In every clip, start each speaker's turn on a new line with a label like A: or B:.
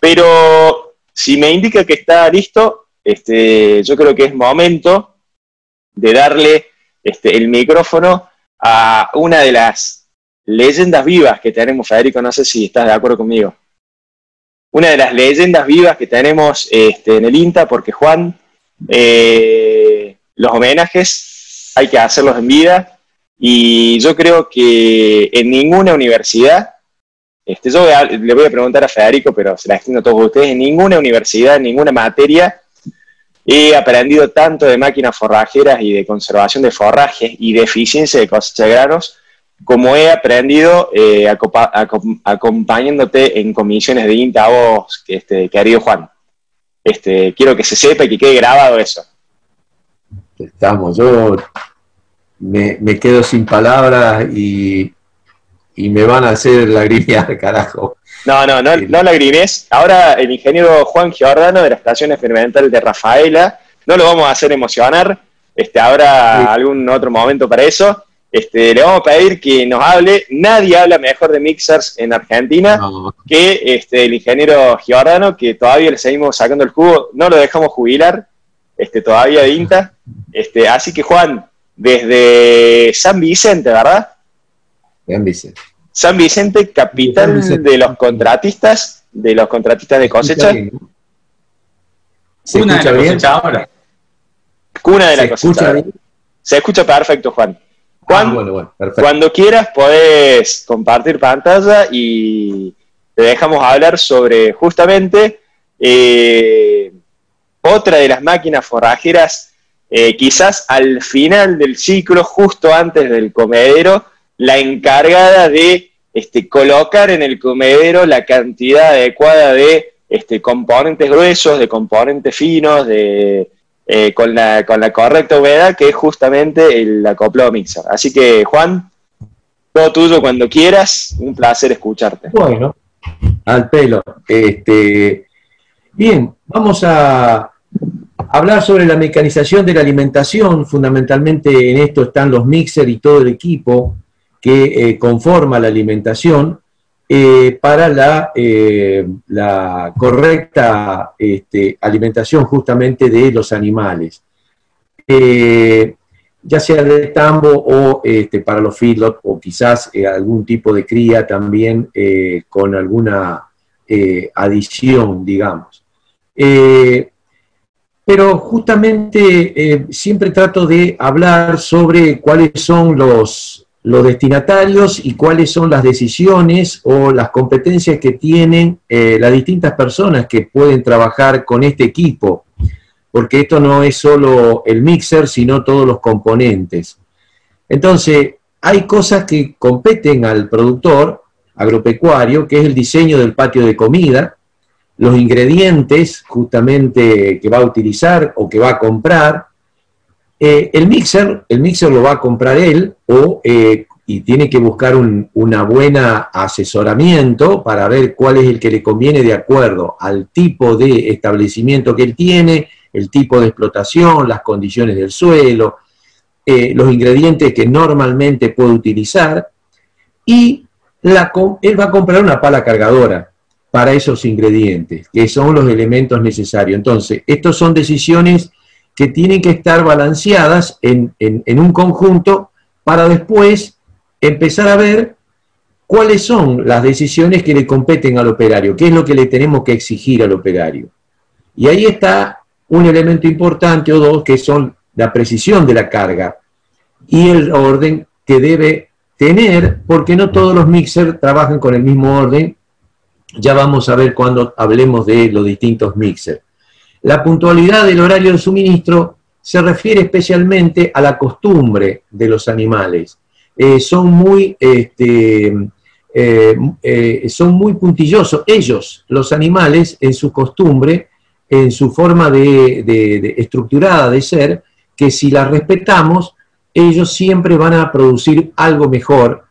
A: Pero si me indica que está listo, este, yo creo que es momento de darle este, el micrófono a una de las leyendas vivas que tenemos, Federico, no sé si estás de acuerdo conmigo. Una de las leyendas vivas que tenemos este, en el INTA, porque Juan, eh, los homenajes hay que hacerlos en vida, y yo creo que en ninguna universidad, este, yo le voy a preguntar a Federico, pero se la extiendo a todos ustedes, en ninguna universidad, en ninguna materia, he aprendido tanto de máquinas forrajeras y de conservación de forrajes y de eficiencia de cosecha de como he aprendido eh, acompañándote en comisiones de INTA a vos, este, querido Juan. Este, quiero que se sepa y que quede grabado eso.
B: Estamos, yo me, quedo sin palabras y, me van a hacer lagrimear, carajo.
A: No, no, no, no lagrines. Ahora el ingeniero Juan Giordano de la Estación Experimental de Rafaela, no lo vamos a hacer emocionar, este, habrá algún otro momento para eso. Este, le vamos a pedir que nos hable. Nadie habla mejor de mixers en Argentina que este, el ingeniero Giordano, que todavía le seguimos sacando el jugo, no lo dejamos jubilar, este, todavía de INTA. Este, así que Juan, desde San Vicente, ¿verdad?
B: San Vicente.
A: San Vicente, capital de los contratistas, de los contratistas de cosecha.
C: ¿Se Cuna de la cosecha ahora.
A: Cuna de la cosecha. Se escucha perfecto, Juan. Juan, ah, cuando quieras puedes compartir pantalla y te dejamos hablar sobre justamente eh, otra de las máquinas forrajeras, eh, quizás al final del ciclo, justo antes del comedero, la encargada de este, colocar en el comedero la cantidad adecuada de este, componentes gruesos, de componentes finos, de eh, con, la, con la correcta humedad, que es justamente el acoplado mixer. Así que, Juan, todo tuyo cuando quieras, un placer escucharte.
B: Bueno, al pelo. Este, bien, vamos a hablar sobre la mecanización de la alimentación. Fundamentalmente en esto están los mixers y todo el equipo que eh, conforma la alimentación. Eh, para la, eh, correcta este, alimentación justamente de los animales, ya sea de tambo o este, para los feedlots o quizás algún tipo de cría también con alguna adición, digamos. pero justamente siempre trato de hablar sobre cuáles son los, los destinatarios y cuáles son las decisiones o las competencias que tienen eh, las distintas personas que pueden trabajar con este equipo, porque esto no es solo el mixer, sino todos los componentes. Entonces, hay cosas que competen al productor agropecuario, que es el diseño del patio de comida, los ingredientes justamente que va a utilizar o que va a comprar, eh, el mixer, el mixer lo va a comprar él o, eh, y tiene que buscar un una buena asesoramiento para ver cuál es el que le conviene de acuerdo al tipo de establecimiento que él tiene, el tipo de explotación, las condiciones del suelo, eh, los ingredientes que normalmente puede utilizar y él va a comprar una pala cargadora para esos ingredientes, que son los elementos necesarios. Entonces, estas son decisiones que tienen que estar balanceadas en, un conjunto para después empezar a ver cuáles son las decisiones que le competen al operario, qué es lo que le tenemos que exigir al operario. Y ahí está un elemento importante o dos que son la precisión de la carga y el orden que debe tener, porque no todos los mixers trabajan con el mismo orden. Ya vamos a ver cuando hablemos de los distintos mixers. La puntualidad del horario de suministro se refiere especialmente a la costumbre de los animales. Eh, son, muy, este, eh, eh, son muy puntillosos ellos, los animales, en su costumbre, en su forma de, estructurada de ser, que si la respetamos, ellos siempre van a producir algo mejor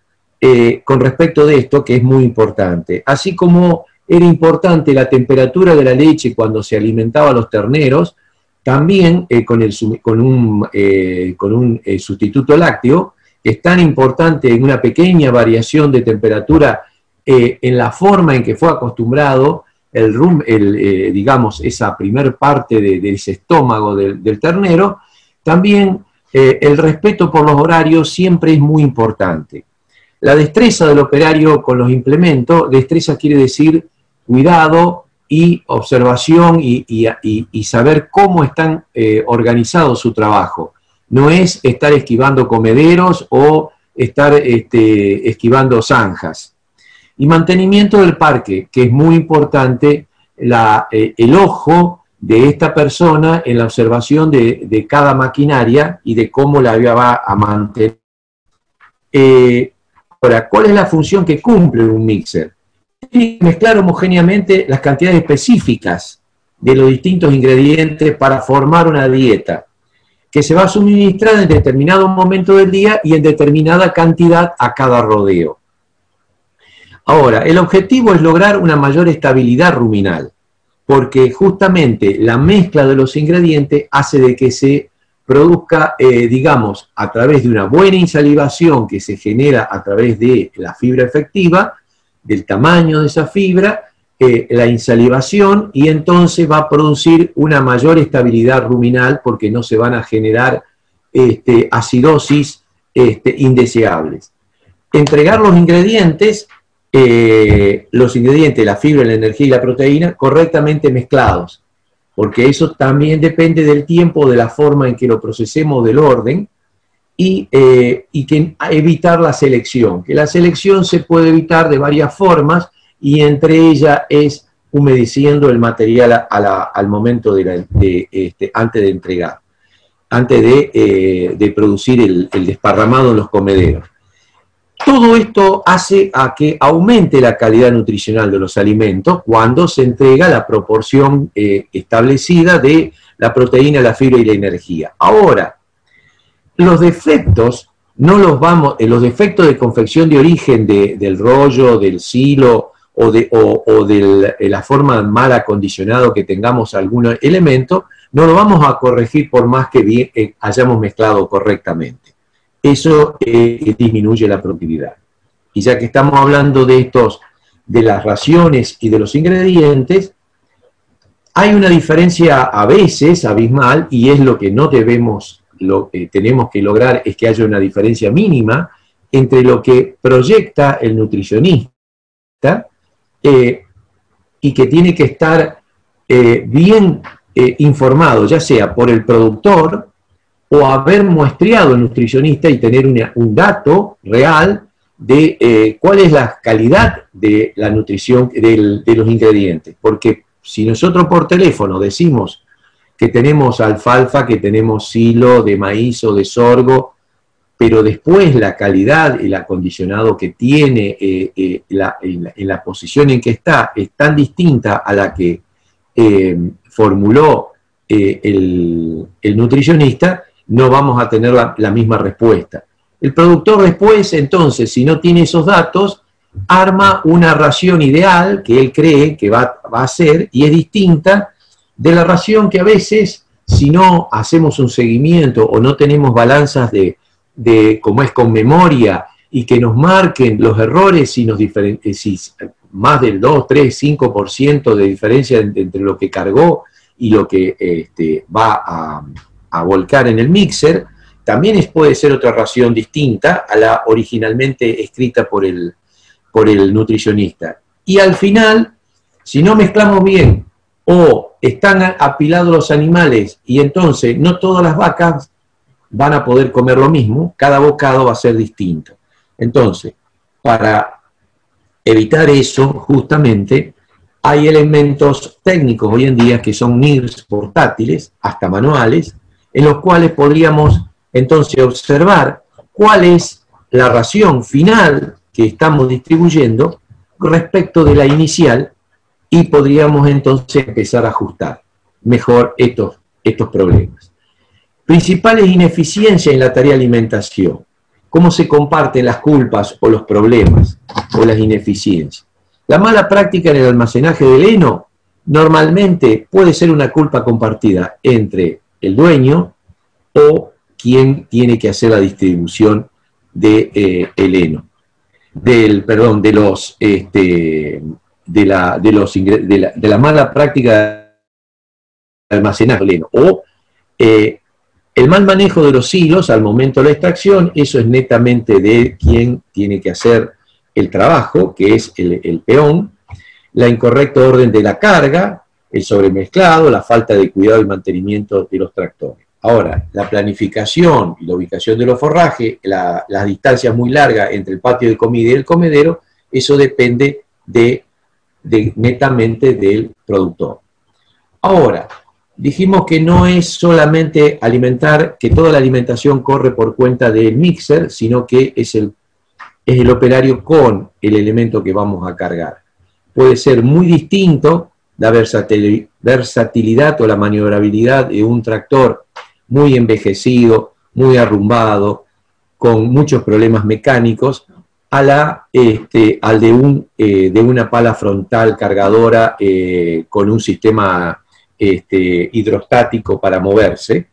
B: con respecto de esto, que es muy importante. Así como era importante la temperatura de la leche cuando se alimentaba a los terneros, también eh, con, un, eh, con un eh, sustituto lácteo, es tan importante en una pequeña variación de temperatura en la forma en que fue acostumbrado el, rum, el digamos, esa primer parte de, ese estómago del, ternero, también el respeto por los horarios siempre es muy importante. La destreza del operario con los implementos, destreza quiere decir cuidado y observación y, saber cómo están eh, organizados su trabajo. No es estar esquivando comederos o estar este, esquivando zanjas. Y mantenimiento del parque, que es muy importante, eh, el ojo de esta persona en la observación de, cada maquinaria y de cómo la va a mantener. Eh, ahora, ¿cuál es la función que cumple un mixer? Mezclar homogéneamente las cantidades específicas de los distintos ingredientes para formar una dieta que se va a suministrar en determinado momento del día y en determinada cantidad a cada rodeo. Ahora, el objetivo es lograr una mayor estabilidad ruminal, porque justamente la mezcla de los ingredientes hace de que se produzca, eh, digamos, a través de una buena insalivación que se genera a través de la fibra efectiva, del tamaño de esa fibra, eh, la insalivación, y entonces va a producir una mayor estabilidad ruminal porque no se van a generar este, acidosis este, indeseables. Entregar los ingredientes, eh, los ingredientes, la fibra, la energía y la proteína, correctamente mezclados, porque eso también depende del tiempo, de la forma en que lo procesemos, del orden, y, eh, y que evitar la selección, que la selección se puede evitar de varias formas y entre ellas es humedeciendo el material al momento de, este, antes de entregar, antes de, eh, producir el, desparramado en los comederos. Todo esto hace a que aumente la calidad nutricional de los alimentos cuando se entrega la proporción eh, establecida de la proteína, la fibra y la energía. Ahora, los defectos no los vamos, eh, los defectos de confección de origen del rollo, del silo o de, de la forma mal acondicionado que tengamos algún elemento, no lo vamos a corregir por más que eh, hayamos mezclado correctamente. Eso eh, disminuye la productividad. Y ya que estamos hablando de estos, de las raciones y de los ingredientes, hay una diferencia a veces abismal y es lo que no debemos lo que tenemos que lograr es que haya una diferencia mínima entre lo que proyecta el nutricionista eh, y que tiene que estar eh, bien eh, informado, ya sea por el productor o haber muestreado el nutricionista y tener un dato real de cuál es la calidad de la nutrición de los ingredientes. Porque si nosotros por teléfono decimos que tenemos alfalfa, que tenemos silo de maíz o de sorgo, pero después la calidad, el acondicionado que tiene, eh, eh, en, la, posición en que está, es tan distinta a la que eh, formuló el, nutricionista, no vamos a tener la, misma respuesta. El productor después, entonces, si no tiene esos datos, arma una ración ideal que él cree que va, a hacer y es distinta de la ración que a veces, si no hacemos un seguimiento o no tenemos balanzas de, de como es con memoria y que nos marquen los errores si nos si más del 2, 3, 5% de diferencia entre lo que cargó y lo que este, va a, a, volcar en el mixer, también es, puede ser otra ración distinta a la originalmente escrita por el, por el nutricionista. Y al final, si no mezclamos bien o están apilados los animales y entonces no todas las vacas van a poder comer lo mismo, cada bocado va a ser distinto. Entonces, para evitar eso, justamente, hay elementos técnicos hoy en día que son NIRS portátiles, hasta manuales, en los cuales podríamos entonces observar cuál es la ración final que estamos distribuyendo respecto de la inicial y podríamos entonces empezar a ajustar mejor estos, estos problemas. Principales ineficiencias en la tarea de alimentación. ¿Cómo se comparten las culpas o los problemas o las ineficiencias? La mala práctica en el almacenaje del heno normalmente puede ser una culpa compartida entre el dueño o quien tiene que hacer la distribución de eh, heno, del, perdón, de los este, de, la, de, los, de, la, mala práctica de almacenar o eh, el mal manejo de los hilos al momento de la extracción, eso es netamente de quien tiene que hacer el trabajo, que es el, peón, la incorrecta orden de la carga, el sobremezclado, la falta de cuidado y mantenimiento de los tractores. Ahora, la planificación y la ubicación de los forrajes, la, las distancias muy largas entre el patio de comida y el comedero, eso depende de, netamente del productor. Ahora, dijimos que no es solamente alimentar, que toda la alimentación corre por cuenta del mixer, sino que es el, es el operario con el elemento que vamos a cargar. Puede ser muy distinto la versatilidad o la maniobrabilidad de un tractor muy envejecido, muy arrumbado, con muchos problemas mecánicos, a la, este, al de, un, eh, de una pala frontal cargadora eh, con un sistema este, hidrostático para moverse.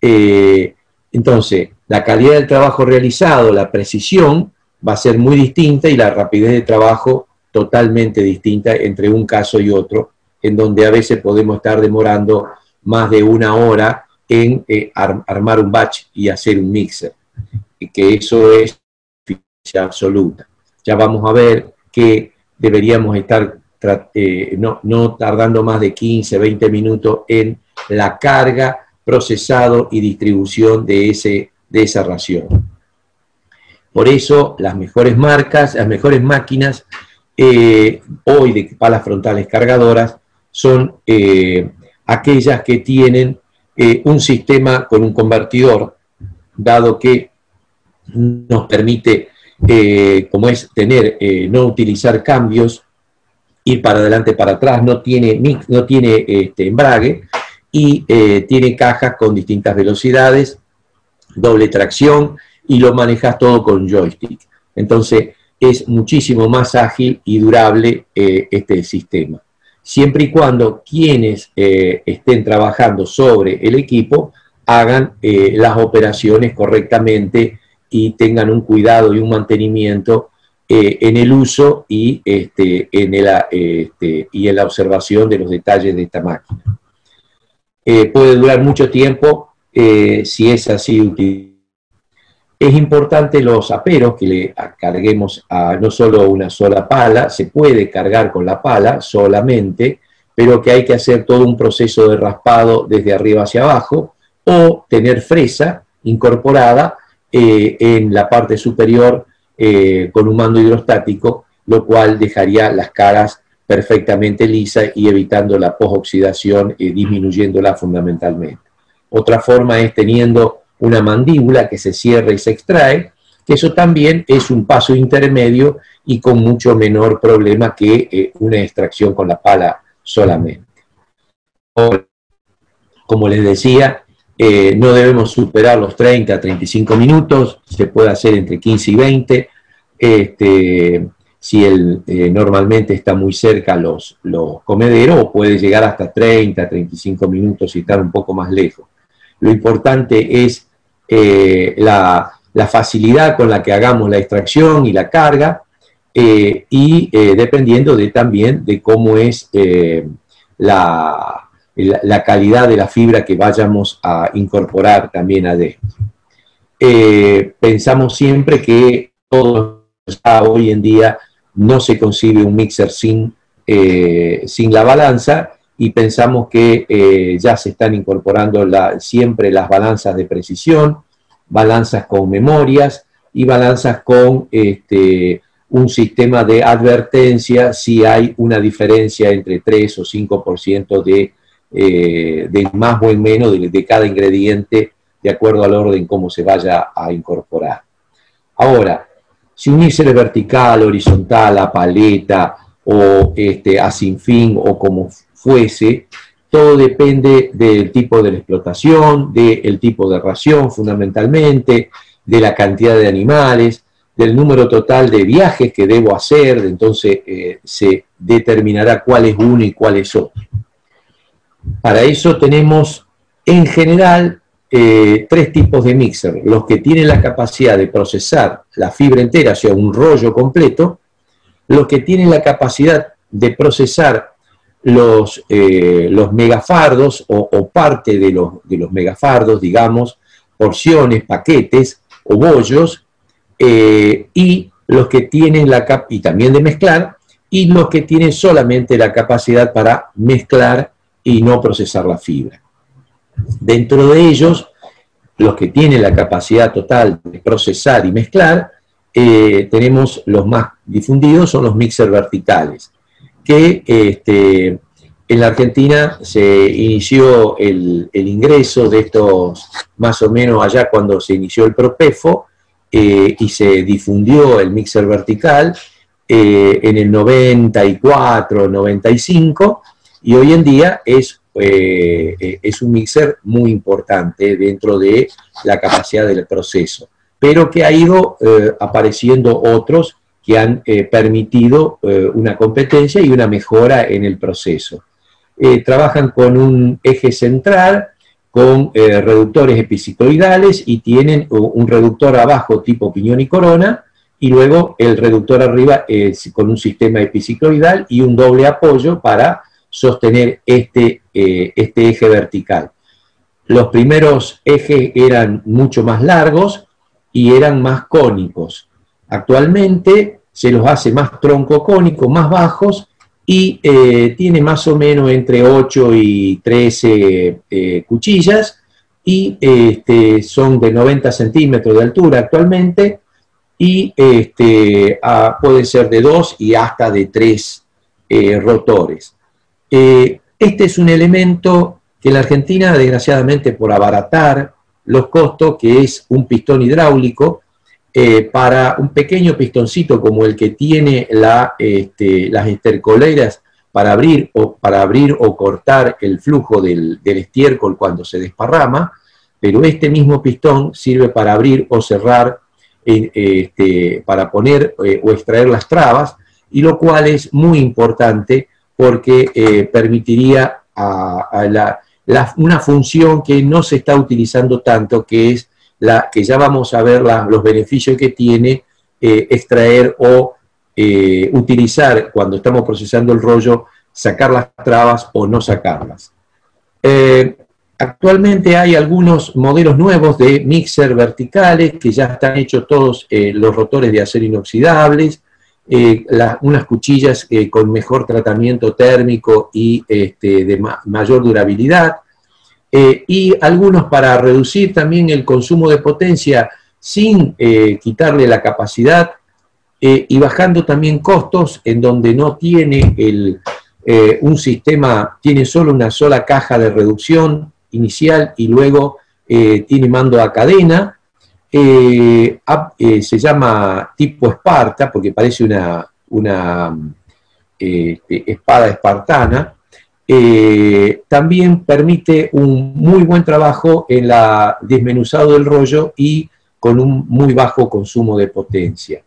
B: Eh, entonces, la calidad del trabajo realizado, la precisión, va a ser muy distinta y la rapidez de trabajo totalmente distinta entre un caso y otro, en donde a veces podemos estar demorando más de una hora en armar un batch y hacer un mixer. Y que eso es absoluta. Ya vamos a ver que deberíamos estar eh, no, tardando más de 15, 20 minutos en la carga, procesado y distribución de, ese, de esa ración. Por eso las mejores marcas, las mejores máquinas eh, hoy de palas frontales cargadoras son eh, aquellas que tienen un sistema con un convertidor, dado que nos permite eh, como es tener, eh, no utilizar cambios, ir para adelante, para atrás, no tiene, no tiene este, embrague y eh, tiene cajas con distintas velocidades, doble tracción y lo manejas todo con joystick. Entonces es muchísimo más ágil y durable este sistema. Siempre y cuando quienes estén trabajando sobre el equipo hagan las operaciones correctamente y tengan un cuidado y un mantenimiento eh, en el uso y, este, en el, este, y en la observación de los detalles de esta máquina. Eh, puede durar mucho tiempo eh, si es así. Es importante los aperos que le carguemos a no solo una sola pala, se puede cargar con la pala solamente, pero que hay que hacer todo un proceso de raspado desde arriba hacia abajo o tener fresa incorporada eh, en la parte superior eh, con un mando hidrostático, lo cual dejaría las caras perfectamente lisas y evitando la posoxidación y disminuyéndola fundamentalmente. Otra forma es teniendo una mandíbula que se cierra y se extrae, que eso también es un paso intermedio y con mucho menor problema que eh, una extracción con la pala solamente. Como les decía, eh, no debemos superar los 30, 35 minutos, se puede hacer entre 15 y 20. Este, si el, eh, normalmente está muy cerca los, los comederos, puede llegar hasta 30, 35 minutos y estar un poco más lejos. Lo importante es eh, la, facilidad con la que hagamos la extracción y la carga, y dependiendo de, también de cómo es la, la, calidad de la fibra que vayamos a incorporar también adentro. Eh, pensamos siempre que hoy en día no se concibe un mixer sin, eh, sin la balanza y pensamos que eh, ya se están incorporando siempre las balanzas de precisión, balanzas con memorias y balanzas con este, un sistema de advertencia si hay una diferencia entre 3 o 5% de eh, de más o en menos de, cada ingrediente de acuerdo al orden como se vaya a incorporar. Ahora, si un es vertical, horizontal, a paleta o este, a sin fin o como fuese, todo depende del tipo de la explotación, del tipo de ración fundamentalmente, de la cantidad de animales, del número total de viajes que debo hacer, entonces eh, se determinará cuál es uno y cuál es otro. Para eso tenemos en general eh, tres tipos de mixer. Los que tienen la capacidad de procesar la fibra entera, o sea, un rollo completo. Los que tienen la capacidad de procesar los, eh, megafardos o, parte de los, megafardos, digamos, porciones, paquetes o bollos, eh, y los que tienen la cap y también de mezclar, y los que tienen solamente la capacidad para mezclar y no procesar la fibra. Dentro de ellos, los que tienen la capacidad total de procesar y mezclar, eh, tenemos los más difundidos, son los mixer verticales, que este, en la Argentina se inició el, ingreso de estos, más o menos allá cuando se inició el PROPEFO, eh, y se difundió el mixer vertical eh, en el 94, 95, y hoy en día es, es un mixer muy importante dentro de la capacidad del proceso pero que ha ido eh, apareciendo otros que han eh, permitido eh, una competencia y una mejora en el proceso. trabajan con un eje central, con reductores epicicloidales y tienen un reductor abajo tipo piñón y corona, y luego el reductor arriba con un sistema epicicloidal y un doble apoyo para sostener este, este eje vertical. Los primeros ejes eran mucho más largos, y eran más cónicos. Actualmente se los hace más tronco cónico, más bajos, y eh, tiene más o menos entre 8 y 13 eh, cuchillas, y este, son de 90 centímetros de altura actualmente, y este, puede ser de 2 y hasta de 3 eh, rotores. Este es un elemento que la Argentina, desgraciadamente por abaratar los costos, que es un pistón hidráulico, eh, para un pequeño pistoncito como el que tiene este, las estercoleras para abrir, o, para abrir o cortar el flujo del, estiércol cuando se desparrama, pero este mismo pistón sirve para abrir o cerrar, este, para poner eh, o extraer las trabas, y lo cual es muy importante porque eh, permitiría a una función que no se está utilizando tanto, que es la que ya vamos a ver los beneficios que tiene eh, extraer o eh, utilizar cuando estamos procesando el rollo, sacar las trabas o no sacarlas. Actualmente hay algunos modelos nuevos de mixer verticales que ya están hechos todos los rotores de acero inoxidables, unas cuchillas con mejor tratamiento térmico y este, de mayor durabilidad, eh, y algunos para reducir también el consumo de potencia sin eh, quitarle la capacidad eh, y bajando también costos en donde no tiene el, un sistema, tiene solo una sola caja de reducción inicial y luego tiene mando a cadena. Se llama tipo Esparta porque parece una, una espada espartana eh, también permite un muy buen trabajo en la desmenuzado del rollo y con un muy bajo consumo de potencia.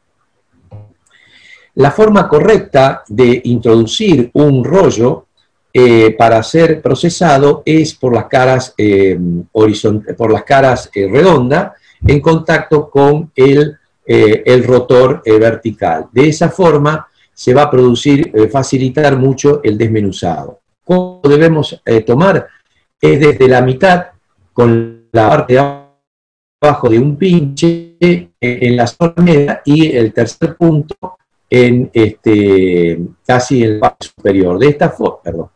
B: La forma correcta de introducir un rollo eh, para ser procesado es por las caras, eh, por las caras redondas en contacto con el, el rotor vertical. De esa forma se va a producir, facilitar mucho el desmenuzado cómo debemos eh, tomar es desde la mitad con la parte de abajo de un pinche en la zona media y el tercer punto en este, casi en el parte superior. De esta forma.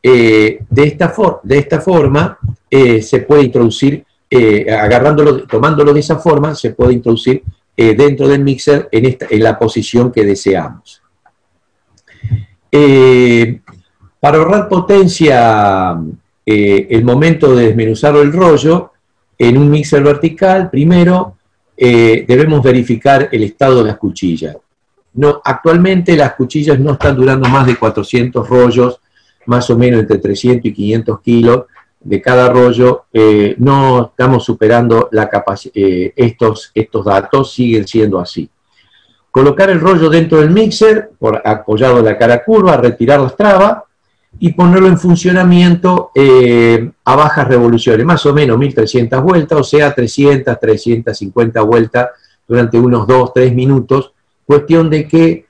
B: Eh, de, esta forma eh, se puede introducir, agarrándolo, tomándolo de esa forma, se puede introducir dentro del mixer en, esta, en la posición que deseamos. Para ahorrar potencia, eh, el momento de desmenuzar el rollo, en un mixer vertical, primero eh, debemos verificar el estado de las cuchillas. No, actualmente las cuchillas no están durando más de 400 rollos, más o menos entre 300 y 500 kilos de cada rollo. Eh, no estamos superando la estos, estos datos, siguen siendo así. Colocar el rollo dentro del mixer, por, apoyado la cara curva, retirar las trabas, y ponerlo en funcionamiento eh, a bajas revoluciones, más o menos 1300 vueltas, o sea, 300, 350 vueltas durante unos 2, 3 minutos, cuestión de que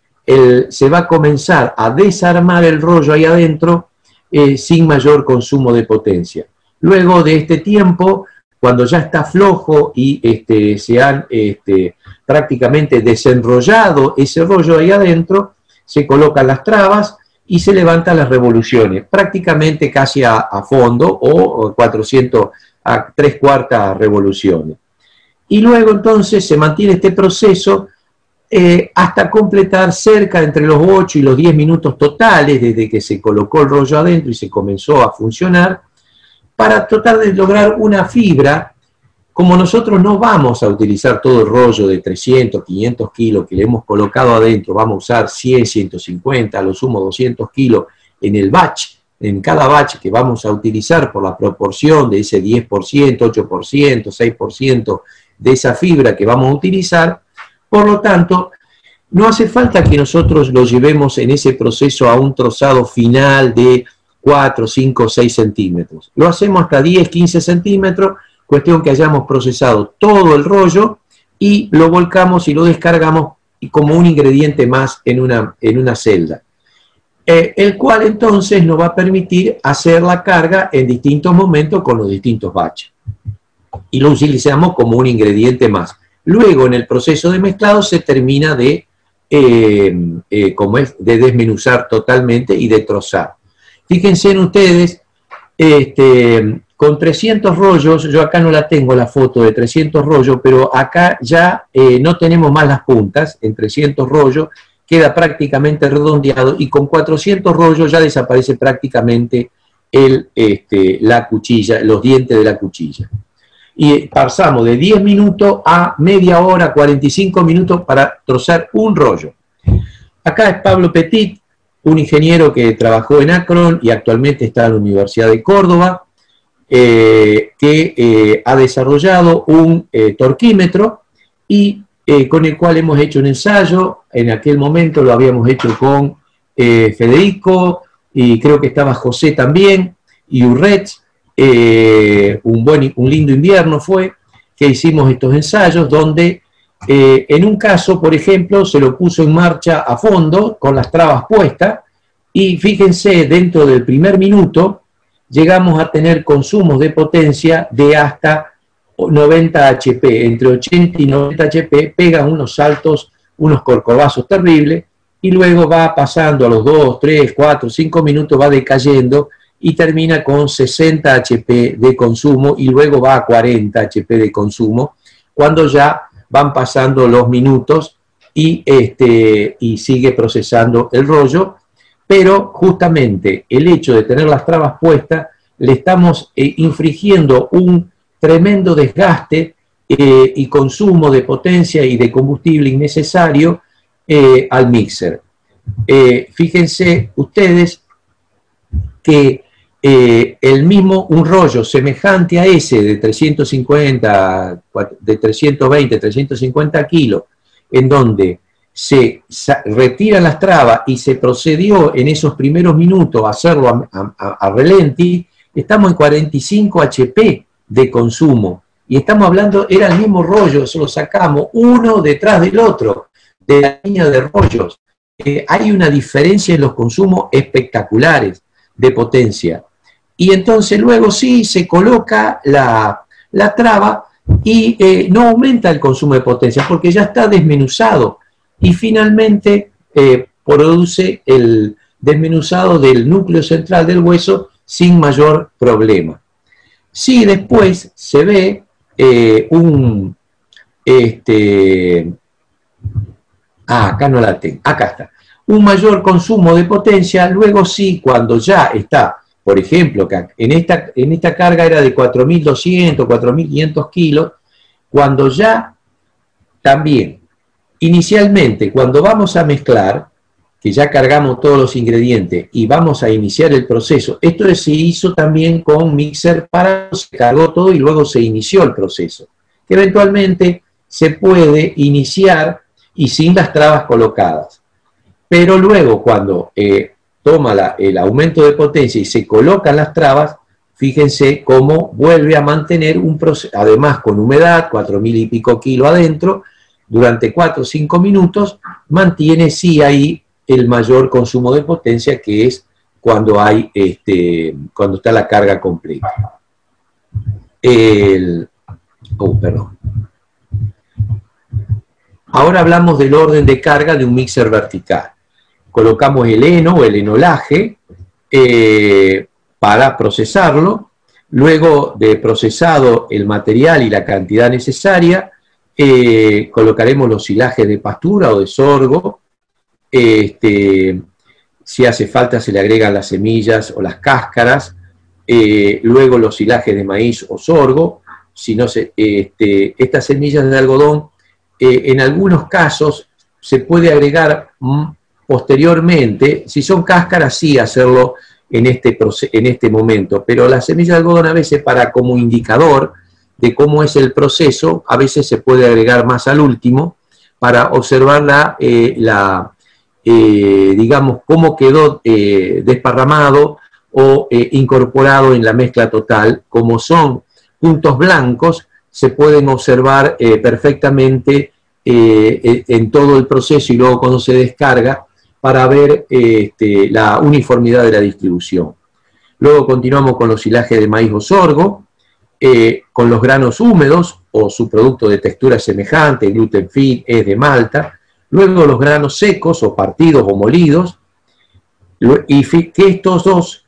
B: se va a comenzar a desarmar el rollo ahí adentro eh, sin mayor consumo de potencia. Luego de este tiempo, cuando ya está flojo y este, se han este, prácticamente desenrollado ese rollo ahí adentro, se colocan las trabas y se levantan las revoluciones, prácticamente casi a, fondo o 400 a tres cuartas revoluciones. Y luego entonces se mantiene este proceso eh, hasta completar cerca entre los 8 y los 10 minutos totales desde que se colocó el rollo adentro y se comenzó a funcionar, para tratar de lograr una fibra, como nosotros no vamos a utilizar todo el rollo de 300, 500 kilos que le hemos colocado adentro, vamos a usar 100, 150, a lo sumo 200 kilos en el batch, en cada batch que vamos a utilizar por la proporción de ese 10%, 8%, 6% de esa fibra que vamos a utilizar, por lo tanto, no hace falta que nosotros lo llevemos en ese proceso a un trozado final de 4, 5, 6 centímetros. Lo hacemos hasta 10, 15 centímetros, cuestión que hayamos procesado todo el rollo y lo volcamos y lo descargamos como un ingrediente más en una, en una celda. Eh, el cual entonces nos va a permitir hacer la carga en distintos momentos con los distintos batches. Y lo utilizamos como un ingrediente más. Luego, en el proceso de mezclado, se termina de, eh, eh, como es, de desmenuzar totalmente y de trozar. Fíjense en ustedes, este, con 300 rollos, yo acá no la tengo la foto de 300 rollos, pero acá ya eh, no tenemos más las puntas en 300 rollos, queda prácticamente redondeado y con 400 rollos ya desaparece prácticamente el, este, la cuchilla, los dientes de la cuchilla. Y pasamos de 10 minutos a media hora, 45 minutos para trozar un rollo. Acá es Pablo Petit, un ingeniero que trabajó en Akron y actualmente está en la Universidad de Córdoba, eh, que eh, ha desarrollado un eh, torquímetro y con el cual hemos hecho un ensayo. En aquel momento lo habíamos hecho con Federico y creo que estaba José también y Urrets. un, buen, un lindo invierno fue que hicimos estos ensayos donde eh, en un caso, por ejemplo, se lo puso en marcha a fondo con las trabas puestas y fíjense, dentro del primer minuto llegamos a tener consumos de potencia de hasta 90 HP, entre 80 y 90 HP, pegan unos saltos, unos corcovazos terribles y luego va pasando a los 2, 3, 4, 5 minutos, va decayendo y termina con 60 HP de consumo y luego va a 40 HP de consumo, cuando ya van pasando los minutos y, este, y sigue procesando el rollo, pero justamente el hecho de tener las trabas puestas, le estamos eh, infringiendo un tremendo desgaste eh, y consumo de potencia y de combustible innecesario eh, al mixer. fíjense ustedes que eh, el mismo, un rollo semejante a ese de 350, de 320, 350 kilos, en donde se retiran las trabas y se procedió en esos primeros minutos a hacerlo a, a, relenti, estamos en 45 HP de consumo. Y estamos hablando, era el mismo rollo, eso lo sacamos uno detrás del otro, de la línea de rollos. Eh, hay una diferencia en los consumos espectaculares de potencia. Y entonces luego sí se coloca la, traba y eh, no aumenta el consumo de potencia porque ya está desmenuzado. Y finalmente eh, produce el desmenuzado del núcleo central del hueso sin mayor problema. Si después se ve eh, un, este, ah, acá no la tengo, acá está, un mayor consumo de potencia, luego sí, cuando ya está por ejemplo, que en esta, en esta carga era de 4.200, 4.500 kilos, cuando ya también, inicialmente, cuando vamos a mezclar, que ya cargamos todos los ingredientes y vamos a iniciar el proceso, esto se hizo también con mixer para, se cargó todo y luego se inició el proceso. Eventualmente se puede iniciar y sin las trabas colocadas. Pero luego, cuando eh, toma el aumento de potencia y se colocan las trabas, fíjense cómo vuelve a mantener un proceso, además con humedad, cuatro mil y pico kilos adentro, durante 4 o 5 minutos, mantiene sí ahí el mayor consumo de potencia que es cuando hay este, cuando está la carga completa. oh, perdón. Ahora hablamos del orden de carga de un mixer vertical. Colocamos el heno o el enolaje eh, para procesarlo. Luego de procesado el material y la cantidad necesaria, eh, colocaremos los silajes de pastura o de sorgo. Este, si hace falta se le agregan las semillas o las cáscaras. Eh, luego los silajes de maíz o sorgo. Si no se, este, estas semillas de algodón en algunos casos se puede agregar posteriormente, si son cáscaras, sí hacerlo en este, en este momento, pero la semilla de algodón a veces para como indicador de cómo es el proceso, a veces se puede agregar más al último para observar la, eh, eh, digamos, cómo quedó desparramado o incorporado en la mezcla total, como son puntos blancos, se pueden observar eh, perfectamente eh, eh, en todo el proceso y luego cuando se descarga para ver este, la uniformidad de la distribución. Luego continuamos con los silajes de maíz o sorgo, con los granos húmedos o su producto de textura semejante, gluten free, es de malta, luego los granos secos o partidos o molidos, y que estos dos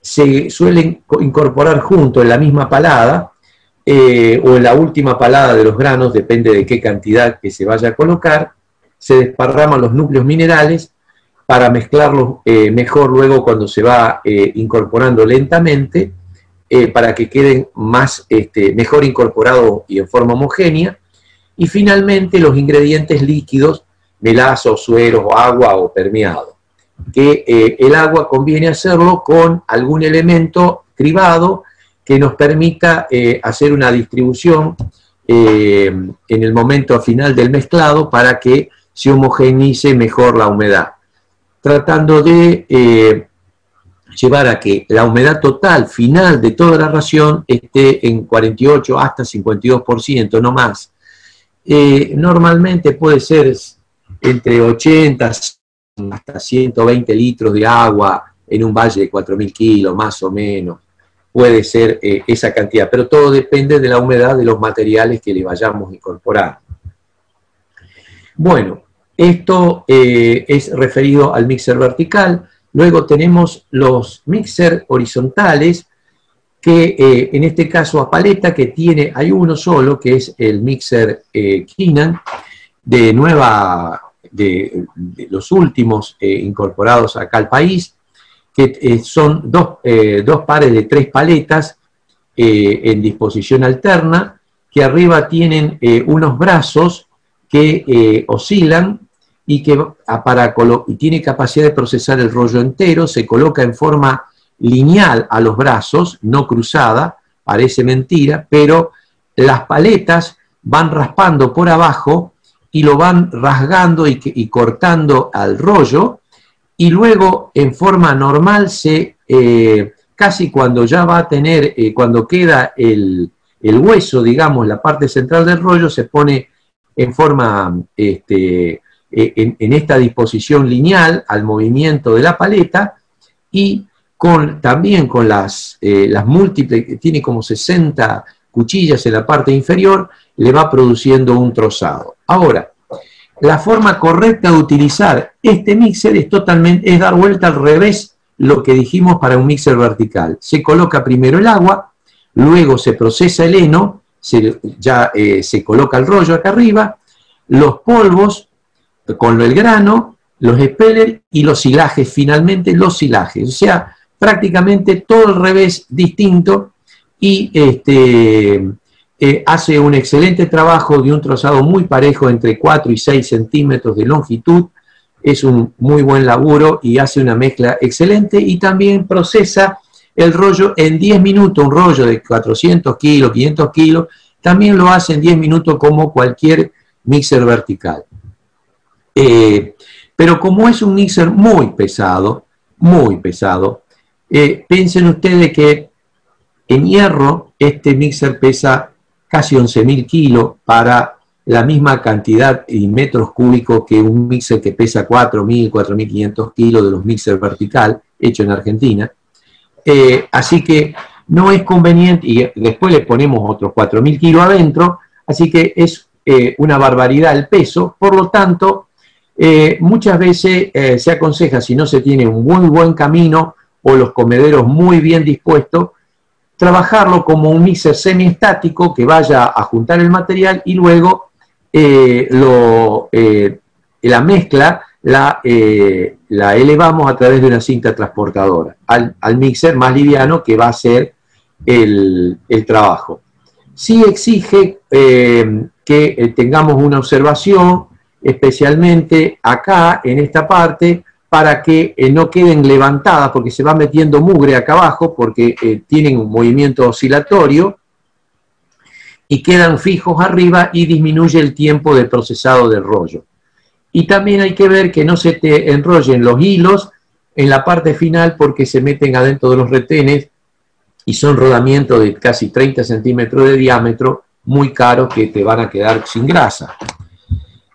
B: se suelen incorporar juntos en la misma palada, eh, o en la última palada de los granos, depende de qué cantidad que se vaya a colocar, se desparraman los núcleos minerales para mezclarlos eh, mejor luego cuando se va eh, incorporando lentamente, para que queden más, este, mejor incorporados y en forma homogénea. Y finalmente los ingredientes líquidos, melazo, suero, agua o permeado. Que el agua conviene hacerlo con algún elemento cribado que nos permita eh, hacer una distribución eh, en el momento final del mezclado para que se homogeneice mejor la humedad, tratando de eh, llevar a que la humedad total final de toda la ración esté en 48 hasta 52%, no más. normalmente puede ser entre 80 hasta 120 litros de agua en un valle de 4.000 kilos, más o menos puede ser eh, esa cantidad, pero todo depende de la humedad de los materiales que le vayamos a incorporar. Bueno, esto eh, es referido al mixer vertical. Luego tenemos los mixer horizontales, que eh, en este caso a paleta, que tiene, hay uno solo, que es el mixer Kinan, de nueva, de los últimos incorporados acá al país, que eh, son dos, eh, dos, pares de tres paletas eh, en disposición alterna, que arriba tienen unos brazos que oscilan y que para y tiene capacidad de procesar el rollo entero, se coloca en forma lineal a los brazos, no cruzada, parece mentira, pero las paletas van raspando por abajo y lo van rasgando y, cortando al rollo y luego en forma normal se, eh, casi cuando ya va a tener, eh, cuando queda el, hueso, digamos, la parte central del rollo, se pone en forma, este, eh, en, esta disposición lineal al movimiento de la paleta y también con las, las múltiples, tiene como 60 cuchillas en la parte inferior, le va produciendo un trozado. Ahora, la forma correcta de utilizar este mixer es totalmente, es dar vuelta al revés lo que dijimos para un mixer vertical. Se coloca primero el agua, luego se procesa el heno, se, ya eh, se coloca el rollo acá arriba, los polvos con el grano, los espellers y los silajes, finalmente los silajes. O sea, prácticamente todo al revés distinto y este, eh, hace un excelente trabajo de un trazado muy parejo entre 4 y 6 centímetros de longitud, es un muy buen laburo y hace una mezcla excelente y también procesa el rollo en 10 minutos, un rollo de 400 kilos, 500 kilos, también lo hace en 10 minutos como cualquier mixer vertical. Eh, pero como es un mixer muy pesado, muy pesado, eh, piensen ustedes que en hierro este mixer pesa casi 11.000 kilos para la misma cantidad en metros cúbicos que un mixer que pesa 4.000, 4.500 kilos de los mixer vertical, hecho en Argentina. Eh, así que no es conveniente, y después le ponemos otros 4.000 kilos adentro, así que es una barbaridad el peso, por lo tanto, eh, muchas veces se aconseja, si no se tiene un muy buen camino o los comederos muy bien dispuestos, trabajarlo como un mixer semiestático que vaya a juntar el material y luego eh, eh, la mezcla la, eh, elevamos a través de una cinta transportadora al, mixer más liviano que va a ser el, el trabajo. Sí exige que tengamos una observación, especialmente acá en esta parte, para que no queden levantadas, porque se va metiendo mugre acá abajo, porque tienen un movimiento oscilatorio, y quedan fijos arriba y disminuye el tiempo de procesado del rollo. Y también hay que ver que no se te enrollen los hilos en la parte final porque se meten adentro de los retenes y son rodamientos de casi 30 centímetros de diámetro, muy caros que te van a quedar sin grasa.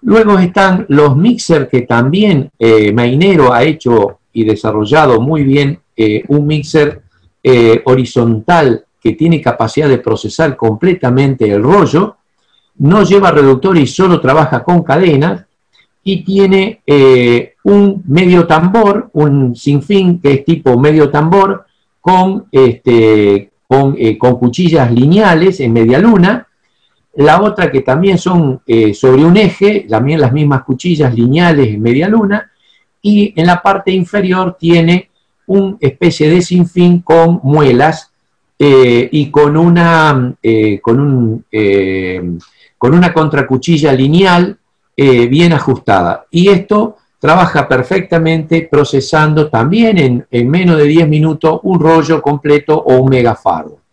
B: Luego están los mixer que también eh, Mainero ha hecho y desarrollado muy bien eh, un mixer eh, horizontal que tiene capacidad de procesar completamente el rollo, no lleva reductor y solo trabaja con cadenas, y tiene eh, un medio tambor, un sinfín que es tipo medio tambor, con, este, eh, con, cuchillas lineales en media luna, la otra que también son eh, sobre un eje, también las mismas cuchillas lineales en media luna, y en la parte inferior tiene una especie de sinfín con muelas eh, y eh, con una contracuchilla lineal bien ajustada. Y esto trabaja perfectamente procesando también en, en, menos de 10 minutos un rollo completo o un megafardo.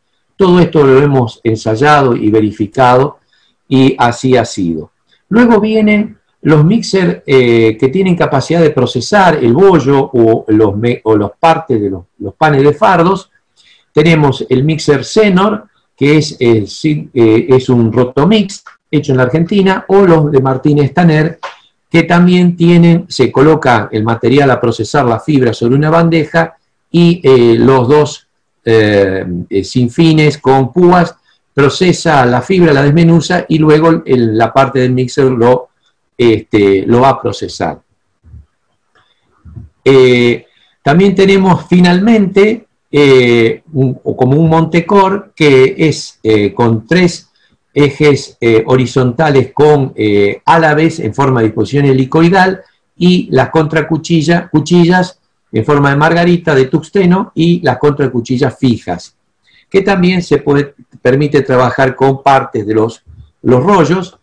B: Todo esto lo hemos ensayado y verificado y así ha sido. Luego vienen los mixer que tienen capacidad de procesar el bollo o los, o los partes de los, panes de fardos tenemos el mixer Zenor, que es, eh, es un rotomix hecho en la Argentina, o los de Martínez Tanner, que también tienen, se coloca el material a procesar la fibra sobre una bandeja y eh, los dos eh, sin fines con púas procesa la fibra, la desmenuza y luego la parte del mixer lo, este, lo va a procesar. también tenemos finalmente eh, como un montecor que es eh, con tres ejes eh, horizontales con vez en forma de disposición helicoidal y las contracuchillas cuchillas en forma de margarita de tuxteno y las contracuchillas fijas, que también se puede, permite trabajar con partes de los, los rollos,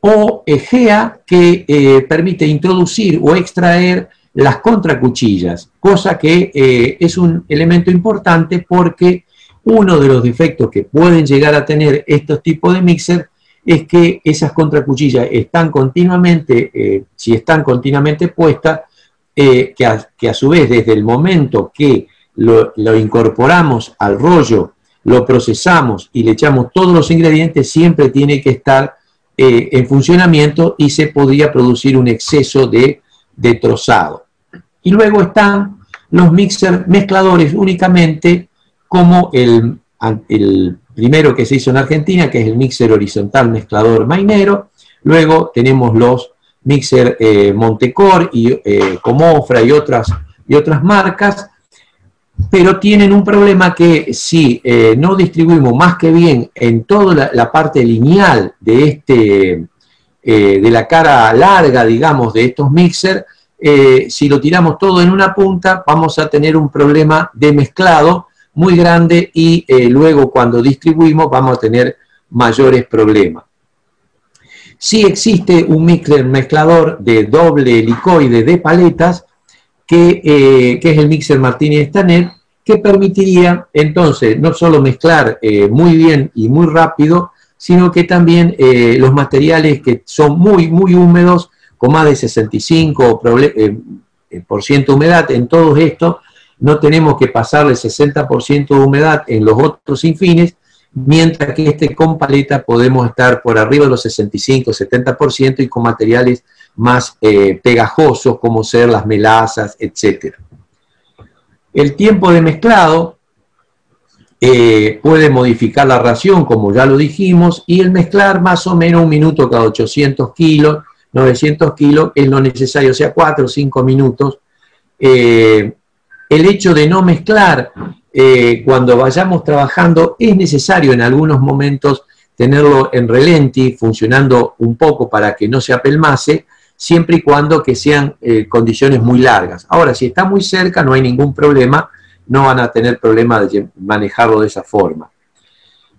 B: o EGEA, que permite introducir o extraer las contracuchillas, cosa que eh, es un elemento importante porque uno de los defectos que pueden llegar a tener estos tipos de mixer es que esas contracuchillas están continuamente, eh, si están continuamente puestas, eh, que, a, su vez desde el momento que lo, incorporamos al rollo, lo procesamos y le echamos todos los ingredientes, siempre tiene que estar en funcionamiento y se podría producir un exceso de, de trozado. Y luego están los mixer mezcladores únicamente como el, el primero que se hizo en Argentina, que es el mixer horizontal mezclador mainero. Luego tenemos los mixer eh, Montecor y eh, Comofra y otras, y otras marcas, pero tienen un problema que si eh, no distribuimos más que bien en toda la, parte lineal de, este, de la cara larga, digamos, de estos mixer, si lo tiramos todo en una punta, vamos a tener un problema de mezclado muy grande y luego cuando distribuimos vamos a tener mayores problemas. Si existe un mixer mezclador de doble helicoide de paletas, que, eh, es el mixer Martínez Stanet, que permitiría entonces no solo mezclar muy bien y muy rápido, sino que también los materiales que son muy, muy húmedos con más de 65 eh, eh, por ciento humedad en todos estos, no tenemos que pasarle 60% de humedad en los otros infines mientras que este con paleta podemos estar por arriba de los 65, 70% y con materiales más eh, pegajosos como ser las melazas, etc. El tiempo de mezclado eh, puede modificar la ración, como ya lo dijimos, y el mezclar más o menos un minuto cada 800 kilos, 900 kilos es lo necesario, o sea, 4 o 5 minutos. Eh, el hecho de no mezclar eh, cuando vayamos trabajando es necesario en algunos momentos tenerlo en relenti, funcionando un poco para que no se apelmase, siempre y cuando que sean eh, condiciones muy largas. Ahora, si está muy cerca, no hay ningún problema, no van a tener problema de manejarlo de esa forma.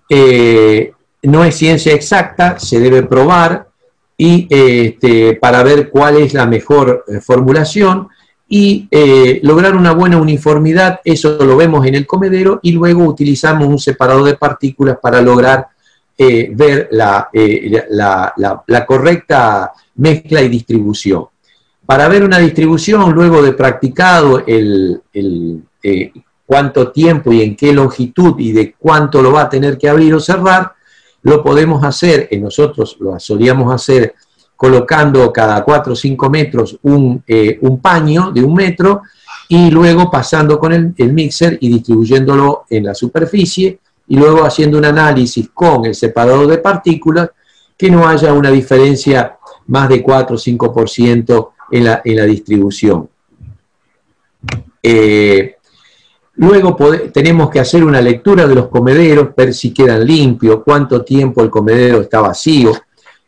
B: Eh, no es ciencia exacta, se debe probar y este, para ver cuál es la mejor formulación y lograr una buena uniformidad, eso lo vemos en el comedero y luego utilizamos un separador de partículas para lograr ver la, la correcta mezcla y distribución. Para ver una distribución, luego de practicado el, eh, cuánto tiempo y en qué longitud y de cuánto lo va a tener que abrir o cerrar, lo podemos hacer, nosotros lo solíamos hacer colocando cada 4 o 5 metros un, eh, un, paño de un metro y luego pasando con el, el, mixer y distribuyéndolo en la superficie y luego haciendo un análisis con el separador de partículas que no haya una diferencia más de 4 o 5% en la, en la distribución. Eh, luego tenemos que hacer una lectura de los comederos, ver si quedan limpios, cuánto tiempo el comedero está vacío,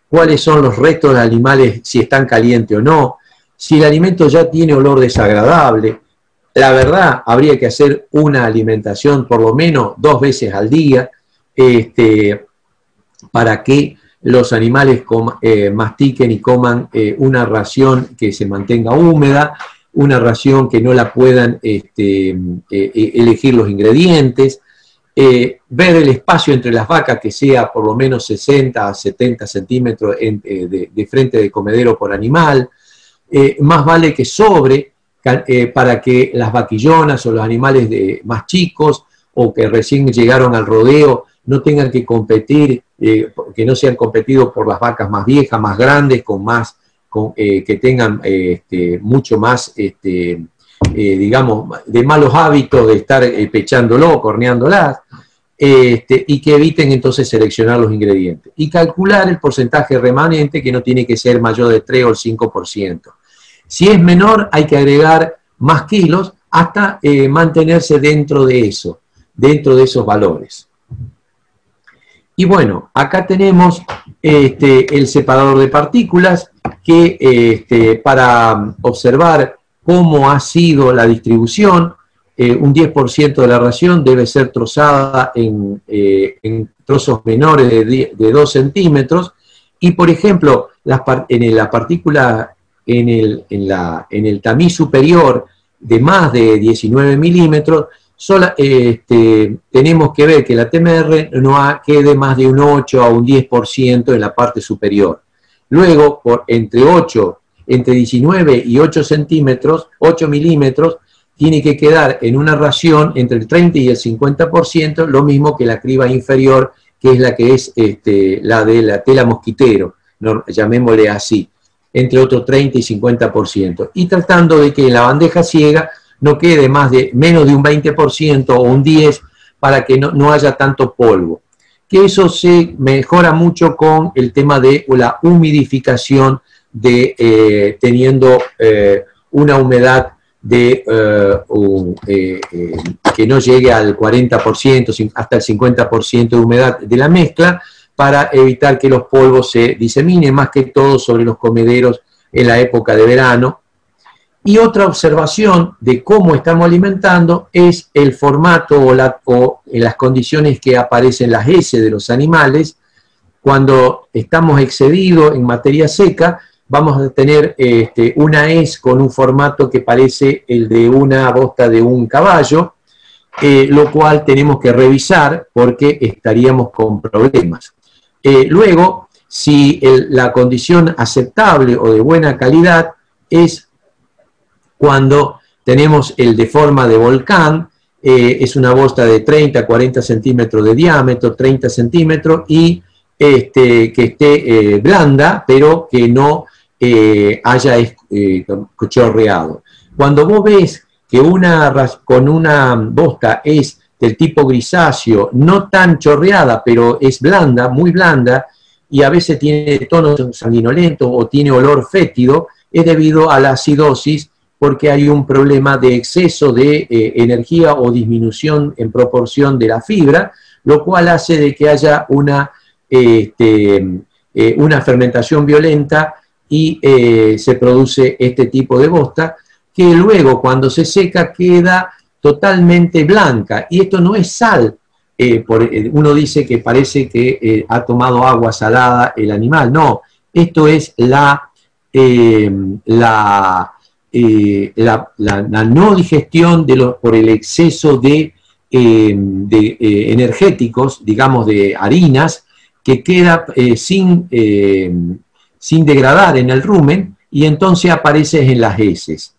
B: cuáles son los restos de animales, si están calientes o no, si el alimento ya tiene olor desagradable. La verdad, habría que hacer una alimentación por lo menos dos veces al día este, para que los animales eh, mastiquen y coman eh, una ración que se mantenga húmeda, una ración que no la puedan este, eh, elegir los ingredientes, ver el espacio entre las vacas que sea por lo menos 60 a 70 centímetros de, frente de comedero por animal, más vale que sobre para que las vaquillonas o los animales de, más chicos o que recién llegaron al rodeo no tengan que competir, eh, que no sean competidos por las vacas más viejas, más grandes, con más, eh, que tengan eh, este, mucho más, este, digamos, de malos hábitos de estar pechándolo, corneándolas, este, y que eviten entonces seleccionar los ingredientes. Y calcular el porcentaje remanente, que no tiene que ser mayor de 3 o el 5%. Si es menor, hay que agregar más kilos hasta mantenerse dentro de eso, dentro de esos valores. Y bueno, acá tenemos este, el separador de partículas que este, para observar cómo ha sido la distribución, eh, un 10% de la ración debe ser trozada en, eh, trozos menores de, 2 centímetros y, por ejemplo, en la partícula, en el, tamiz superior de más de 19 milímetros, Sola, este, tenemos que ver que la TMR no quede más de un 8 a un 10% en la parte superior. Luego, por, entre 8, entre 19 y 8 centímetros, 8 milímetros, tiene que quedar en una ración entre el 30 y el 50%, lo mismo que la criba inferior, que es la que es este, la de la tela mosquitero, llamémosle así, entre otro 30 y 50%. Y tratando de que en la bandeja ciega no quede más de menos de un 20% o un 10% para que no, haya tanto polvo. Que eso se mejora mucho con el tema de la humidificación de eh, teniendo eh, una humedad de eh, que no llegue al 40%, hasta el 50% de humedad de la mezcla, para evitar que los polvos se diseminen, más que todo sobre los comederos en la época de verano, y otra observación de cómo estamos alimentando es el formato o, las condiciones que aparecen las S de los animales. Cuando estamos excedidos en materia seca, vamos a tener este, una S con un formato que parece el de una bosta de un caballo, eh, lo cual tenemos que revisar porque estaríamos con problemas. Eh, luego, si la condición aceptable o de buena calidad es cuando tenemos el de forma de volcán, eh, es una bosta de 30, 40 centímetros de diámetro, 30 centímetros, y este, que esté blanda, pero que no eh, haya chorreado. Cuando vos ves que una, con una bosta es del tipo grisáceo, no tan chorreada, pero es blanda, muy blanda, y a veces tiene tono sanguinolento o tiene olor fétido, es debido a la acidosis porque hay un problema de exceso de eh, energía o disminución en proporción de la fibra, lo cual hace de que haya una, este, eh, una fermentación violenta y eh, se produce este tipo de bosta, que luego cuando se seca queda totalmente blanca. Y esto no es sal. uno dice que parece que ha tomado agua salada el animal. No, esto es la, la eh, la, no digestión de por el exceso de, eh, eh, energéticos, digamos de harinas, que queda sin, sin degradar en el rumen y entonces aparece en las heces.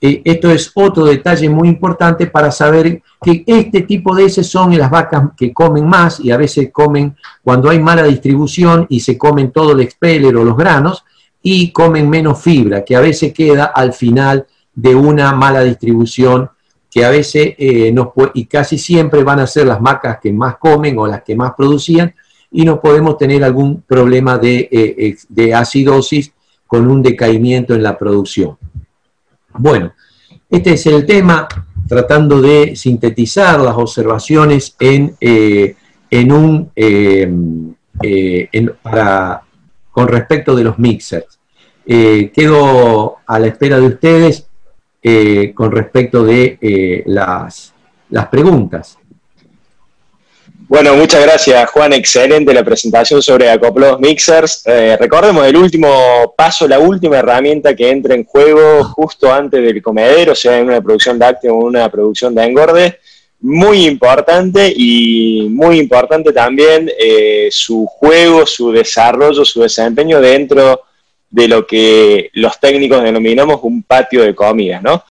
B: esto es otro detalle muy importante para saber que este tipo de heces son las vacas que comen más y a veces comen cuando hay mala distribución y se comen todo el expeller o los granos, y comen menos fibra, que a veces queda al final de una mala distribución, que a veces eh, y casi siempre van a ser las macas que más comen o las que más producían, y no podemos tener algún problema de, eh, de acidosis con un decaimiento en la producción. Bueno, este es el tema, tratando de sintetizar las observaciones en, eh, en un, para, con respecto de los mixers. Eh, quedo a la espera de ustedes eh, con respecto de eh, las, las preguntas.
A: Bueno, muchas gracias Juan, excelente la presentación sobre acoplados mixers. recordemos el último paso, la última herramienta que entra en juego justo antes del comedero, sea en una producción láctea o una producción de engorde muy importante y muy importante también eh, su juego, su desarrollo, su desempeño dentro de lo que los técnicos denominamos un patio de comidas, ¿no?